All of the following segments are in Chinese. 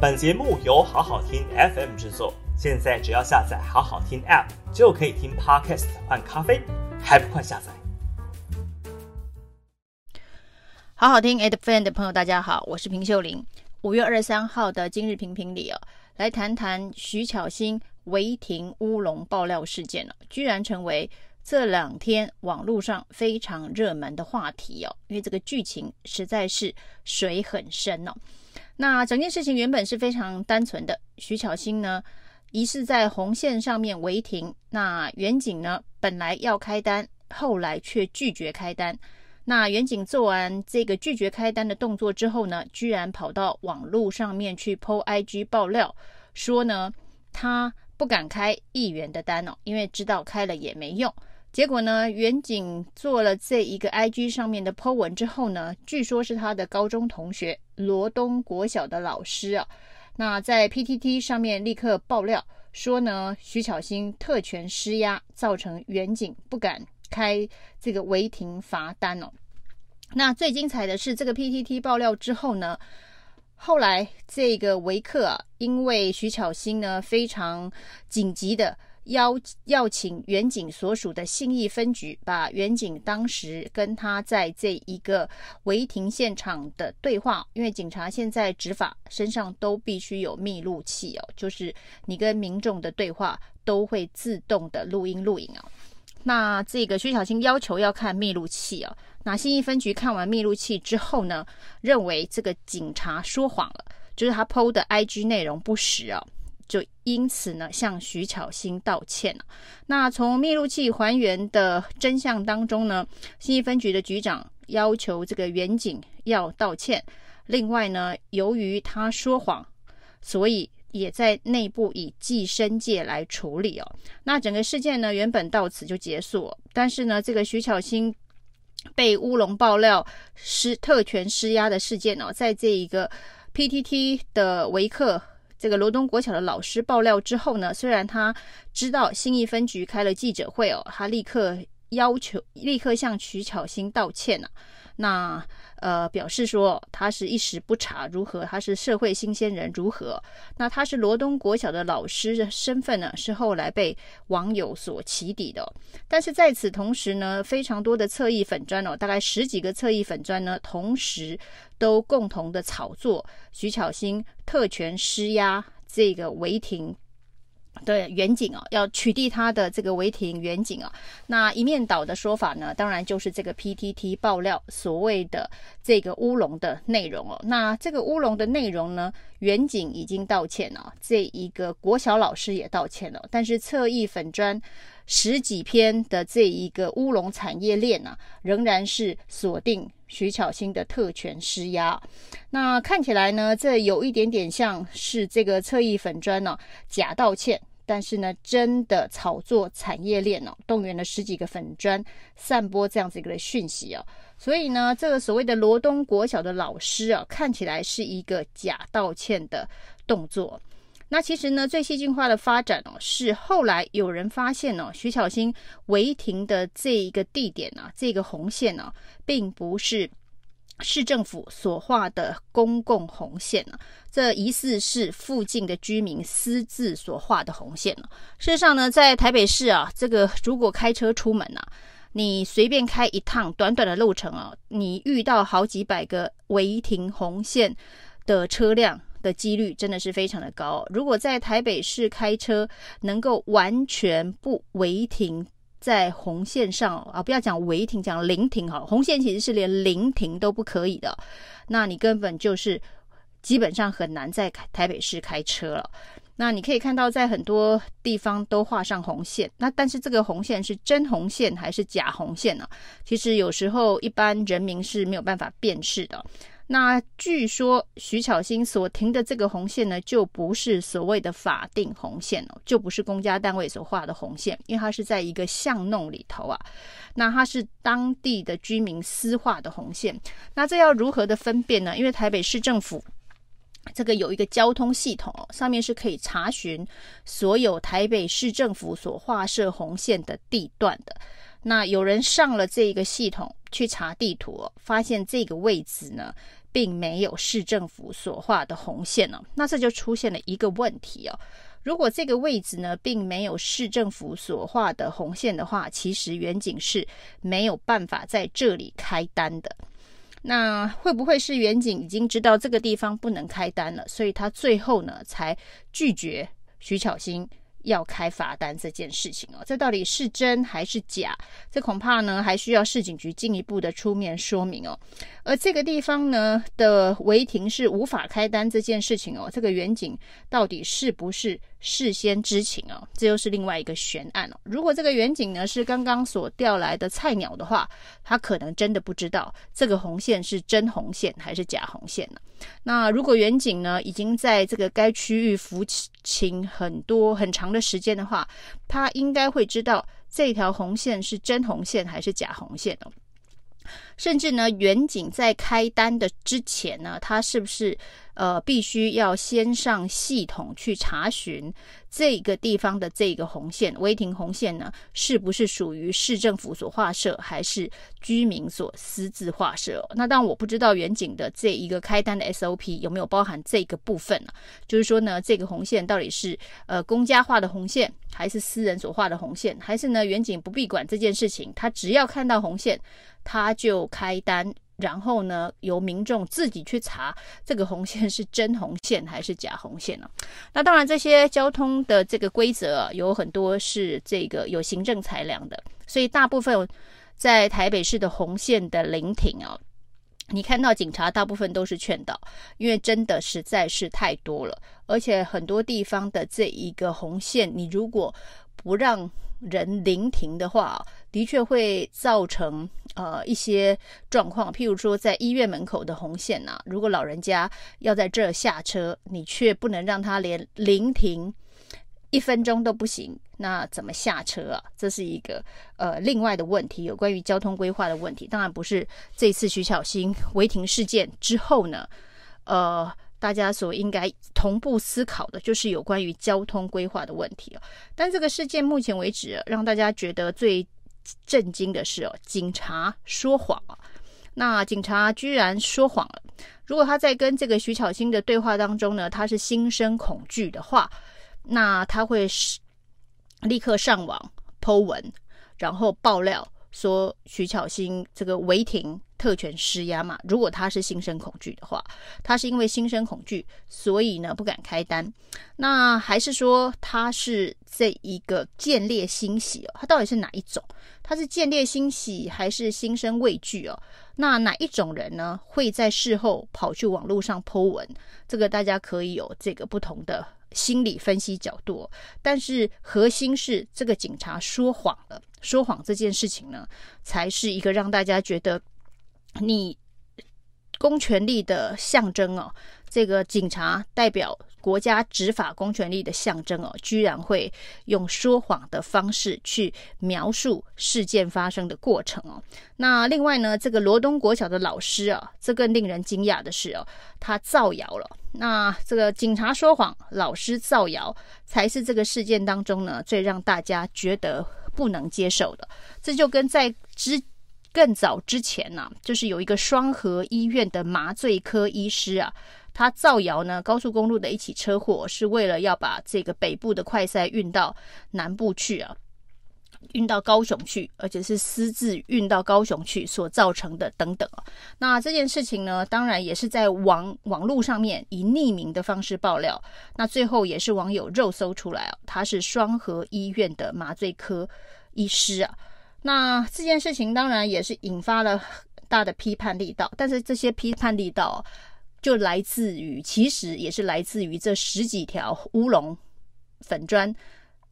本节目由好好听 FM 制作，现在只要下载好好听 App 就可以听 Podcast 换咖啡，还不快下载？好好听 FM 的朋友，大家好，我是平秀玲。五月二十三号的今日评评里哦，来谈谈徐巧芯违停乌龙爆料事件了，居然成为这两天网络上非常热门的话题哦，因为这个剧情实在是水很深哦。那整件事情原本是非常单纯的，徐巧芯呢疑似在红线上面违停，那远景呢本来要开单，后来却拒绝开单。那远景做完这个拒绝开单的动作之后呢，居然跑到网络上面去 po IG 爆料，说呢他不敢开议员的单哦，因为知道开了也没用。结果呢，远景做了这一个 IG 上面的 po 文之后呢，据说是他的高中同学罗东国小的老师啊，那在 PTT 上面立刻爆料说呢，徐巧芯特权施压，造成远景不敢开这个违停罚单哦。那最精彩的是这个 PTT 爆料之后呢，后来这个维克啊，因为徐巧芯呢非常紧急的。邀邀请远警所属的信义分局，把远警当时跟他在这一个违停现场的对话，因为警察现在执法身上都必须有密录器哦，就是你跟民众的对话都会自动的录音录影哦。那这个徐小青要求要看密录器哦，那信义分局看完密录器之后呢，认为这个警察说谎了，就是他 PO 的 IG 内容不实哦。就因此呢，向徐巧芯道歉了。那从密录器还原的真相当中呢，新义分局的局长要求这个员警要道歉。另外呢，由于他说谎，所以也在内部以记申诫来处理哦。那整个事件呢，原本到此就结束，但是呢，这个徐巧芯被乌龙爆料施特权施压的事件哦，在这一个 PTT 的维克。这个罗东国小的老师爆料之后呢，虽然他知道新义分局开了记者会哦，他立刻要求立刻向徐巧芯道歉了。那呃表示说他是一时不察如何，他是社会新鲜人如何？那他是罗东国小的老师的身份呢，是后来被网友所起底的。但是在此同时呢，非常多的侧翼粉砖哦，大概十几个侧翼粉砖呢，同时都共同的炒作徐巧芯特权施压这个违停。对，员警哦，要取缔他的这个违停远景啊，那一面倒的说法呢，当然就是这个 PTT 爆料所谓的这个乌龙的内容哦。那这个乌龙的内容呢，远景已经道歉了，这一个国小老师也道歉了，但是侧翼粉砖十几篇的这一个乌龙产业链啊，仍然是锁定徐巧芯的特权施压。那看起来呢，这有一点点像是这个侧翼粉专呢、假道歉。但是呢，真的炒作产业链哦，动员了十几个粉专散播这样子一个讯息哦，所以呢，这个所谓的罗东国小的老师啊，看起来是一个假道歉的动作。那其实呢，最戏剧化的发展哦，是后来有人发现哦，徐巧芯违停的这一个地点啊，这个红线呢，并不是。市政府所画的公共红线呢，这疑似是附近的居民私自所画的红线呢。事实上呢，在台北市啊，这个如果开车出门啊，你随便开一趟短短的路程啊，你遇到好几百个违停红线的车辆的几率真的是非常的高。如果在台北市开车能够完全不违停，在红线上啊，不要讲违停，讲临停哈。红线其实是连临停都不可以的，那你根本就是基本上很难在台北市开车了。那你可以看到，在很多地方都画上红线，那但是这个红线是真红线还是假红线呢？其实有时候一般人民是没有办法辨识的。那据说徐巧芯所停的这个红线呢，就不是所谓的法定红线哦，就不是公家单位所画的红线，因为它是在一个巷弄里头啊。那它是当地的居民私画的红线，那这要如何的分辨呢？因为台北市政府这个有一个交通系统，上面是可以查询所有台北市政府所画设红线的地段的。那有人上了这一个系统去查地图，发现这个位置呢。并没有市政府所画的红线哦，那这就出现了一个问题哦。如果这个位置呢，并没有市政府所画的红线的话，其实远景是没有办法在这里开单的。那会不会是远景已经知道这个地方不能开单了，所以他最后呢才拒绝徐巧芯要开罚单这件事情哦，这到底是真还是假？这恐怕呢还需要市警局进一步的出面说明哦。而这个地方呢的违停是无法开单这件事情哦，这个远景到底是不是事先知情哦？这又是另外一个悬案哦。如果这个远景呢是刚刚所调来的菜鸟的话，他可能真的不知道这个红线是真红线还是假红线呢？那如果远景呢已经在这个该区域服勤很多很长的时间的话，他应该会知道这条红线是真红线还是假红线哦。甚至呢，远景在开单的之前呢，他是不是呃必须要先上系统去查询这个地方的这个红线违停红线呢，是不是属于市政府所划设，还是居民所私自划设？那当然我不知道远景的这一个开单的 SOP 有没有包含这个部分呢？就是说呢，这个红线到底是呃公家画的红线，还是私人所画的红线，还是呢远景不必管这件事情，他只要看到红线。他就开单，然后呢，由民众自己去查这个红线是真红线还是假红线呢？那当然，这些交通的这个规则有很多是这个有行政裁量的，所以大部分在台北市的红线的临停啊，你看到警察大部分都是劝导，因为真的实在是太多了，而且很多地方的这一个红线，你如果不让人临停的话，的确会造成呃一些状况。譬如说，在医院门口的红线呐、啊，如果老人家要在这下车，你却不能让他连临停一分钟都不行，那怎么下车啊？这是一个呃另外的问题，有关于交通规划的问题。当然不是这次徐巧芯违停事件之后呢，呃。大家所应该同步思考的，就是有关于交通规划的问题哦。但这个事件目前为止，让大家觉得最震惊的是哦，警察说谎了。那警察居然说谎了。如果他在跟这个徐巧芯的对话当中呢，他是心生恐惧的话，那他会是立刻上网 Po 文，然后爆料说徐巧芯这个违停。特权施压嘛？如果他是心生恐惧的话，他是因为心生恐惧，所以呢不敢开单。那还是说他是这一个见猎心喜哦？他到底是哪一种？他是见猎心喜还是心生畏惧哦？那哪一种人呢会在事后跑去网络上 Po 文？这个大家可以有这个不同的心理分析角度。但是核心是这个警察说谎了，说谎这件事情呢，才是一个让大家觉得。你公权力的象征哦，这个警察代表国家执法公权力的象征哦，居然会用说谎的方式去描述事件发生的过程哦。那另外呢，这个罗东国小的老师啊，这更令人惊讶的是哦，他造谣了。那这个警察说谎，老师造谣，才是这个事件当中呢，最让大家觉得不能接受的。这就跟在之。更早之前呢、就是有一个双和医院的麻醉科医师啊，他造谣呢，高速公路的一起车祸是为了要把这个北部的快筛运到南部去啊，运到高雄去，而且是私自运到高雄去所造成的等等啊。那这件事情呢，当然也是在网网络上面以匿名的方式爆料，那最后也是网友肉搜出来啊，他是双和医院的麻醉科医师啊。那这件事情当然也是引发了大的批判力道，但是这些批判力道就来自于，其实也是来自于这十几条乌龙粉砖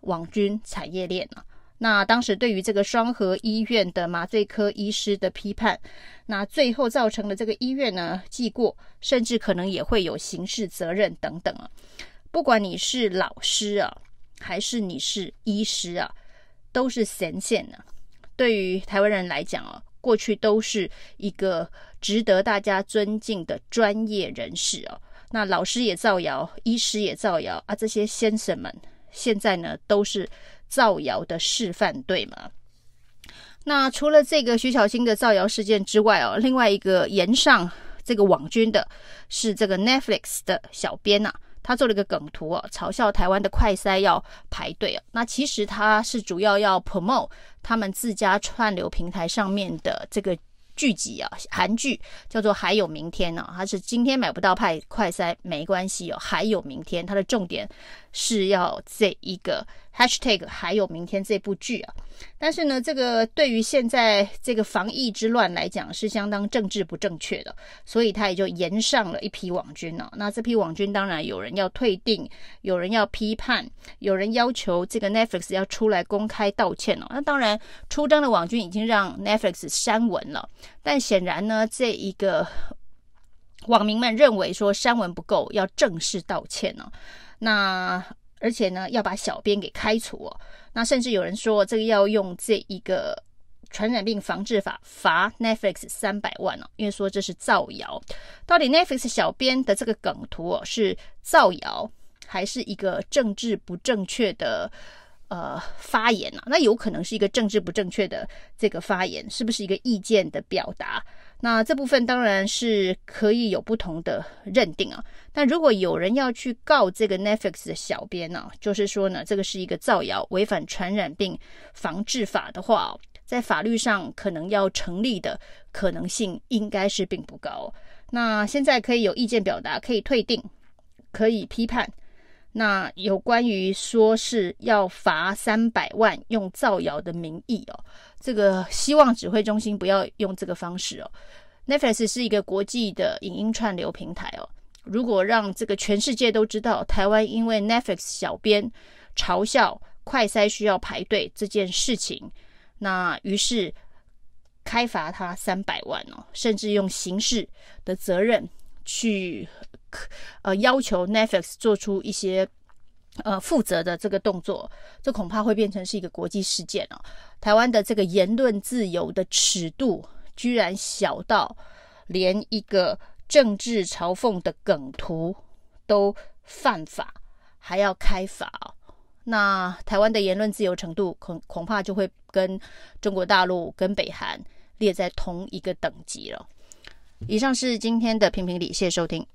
网军产业链啊。那当时对于这个双和医院的麻醉科医师的批判，那最后造成了这个医院呢记过，甚至可能也会有刑事责任等等啊。不管你是老师啊，还是你是医师啊，都是神仙呢。对于台湾人来讲啊，过去都是一个值得大家尊敬的专业人士哦。那老师也造谣，医师也造谣啊，这些先生们现在呢都是造谣的示范，对吗？那除了这个徐巧芯的造谣事件之外哦，另外一个延上这个网军的是这个 Netflix 的小编呐、他做了一个梗图哦，嘲笑台湾的快筛要排队哦。那其实他是主要要 promote 他们自家串流平台上面的这个。剧集啊，韩剧叫做《还有明天》呢，他是今天买不到派快筛没关系哦，还有明天，它的重点是要这一个 hashtag 还有明天这部剧啊。但是呢，这个对于现在这个防疫之乱来讲是相当政治不正确的，所以他也就延上了一批网军呢、那这批网军当然有人要退订，有人要批判，有人要求这个 Netflix 要出来公开道歉哦。那当然，出征的网军已经让 Netflix 删文了，但显然呢，这一个网民们认为说删文不够，要正式道歉呢、哦。那而且呢，要把小编给开除哦。那甚至有人说，这个要用这一个传染病防治法罚 Netflix 三百万哦，因为说这是造谣。到底 Netflix 小编的这个梗图哦，是造谣，还是一个政治不正确的呃发言、啊？那有可能是一个政治不正确的这个发言，是不是一个意见的表达？那这部分当然是可以有不同的认定啊，但如果有人要去告这个 Netflix 的小编呢、啊，就是说呢，这个是一个造谣，违反传染病防治法的话，在法律上可能要成立的可能性应该是并不高。那现在可以有意见表达，可以退订，可以批判。那有关于说是要罚三百万用造谣的名义哦，这个希望指挥中心不要用这个方式哦。Netflix 是一个国际的影音串流平台哦，如果让这个全世界都知道台湾因为 Netflix 小编嘲笑快筛需要排队这件事情，那于是开罚他三百万哦，甚至用刑事的责任去。呃，要求 Netflix 做出一些呃负责的这个动作，这恐怕会变成是一个国际事件哦。台湾的这个言论自由的尺度，居然小到连一个政治嘲讽的梗图都犯法，还要开罚哦。那台湾的言论自由程度恐恐怕就会跟中国大陆跟北韩列在同一个等级了。以上是今天的评评理，谢谢收听。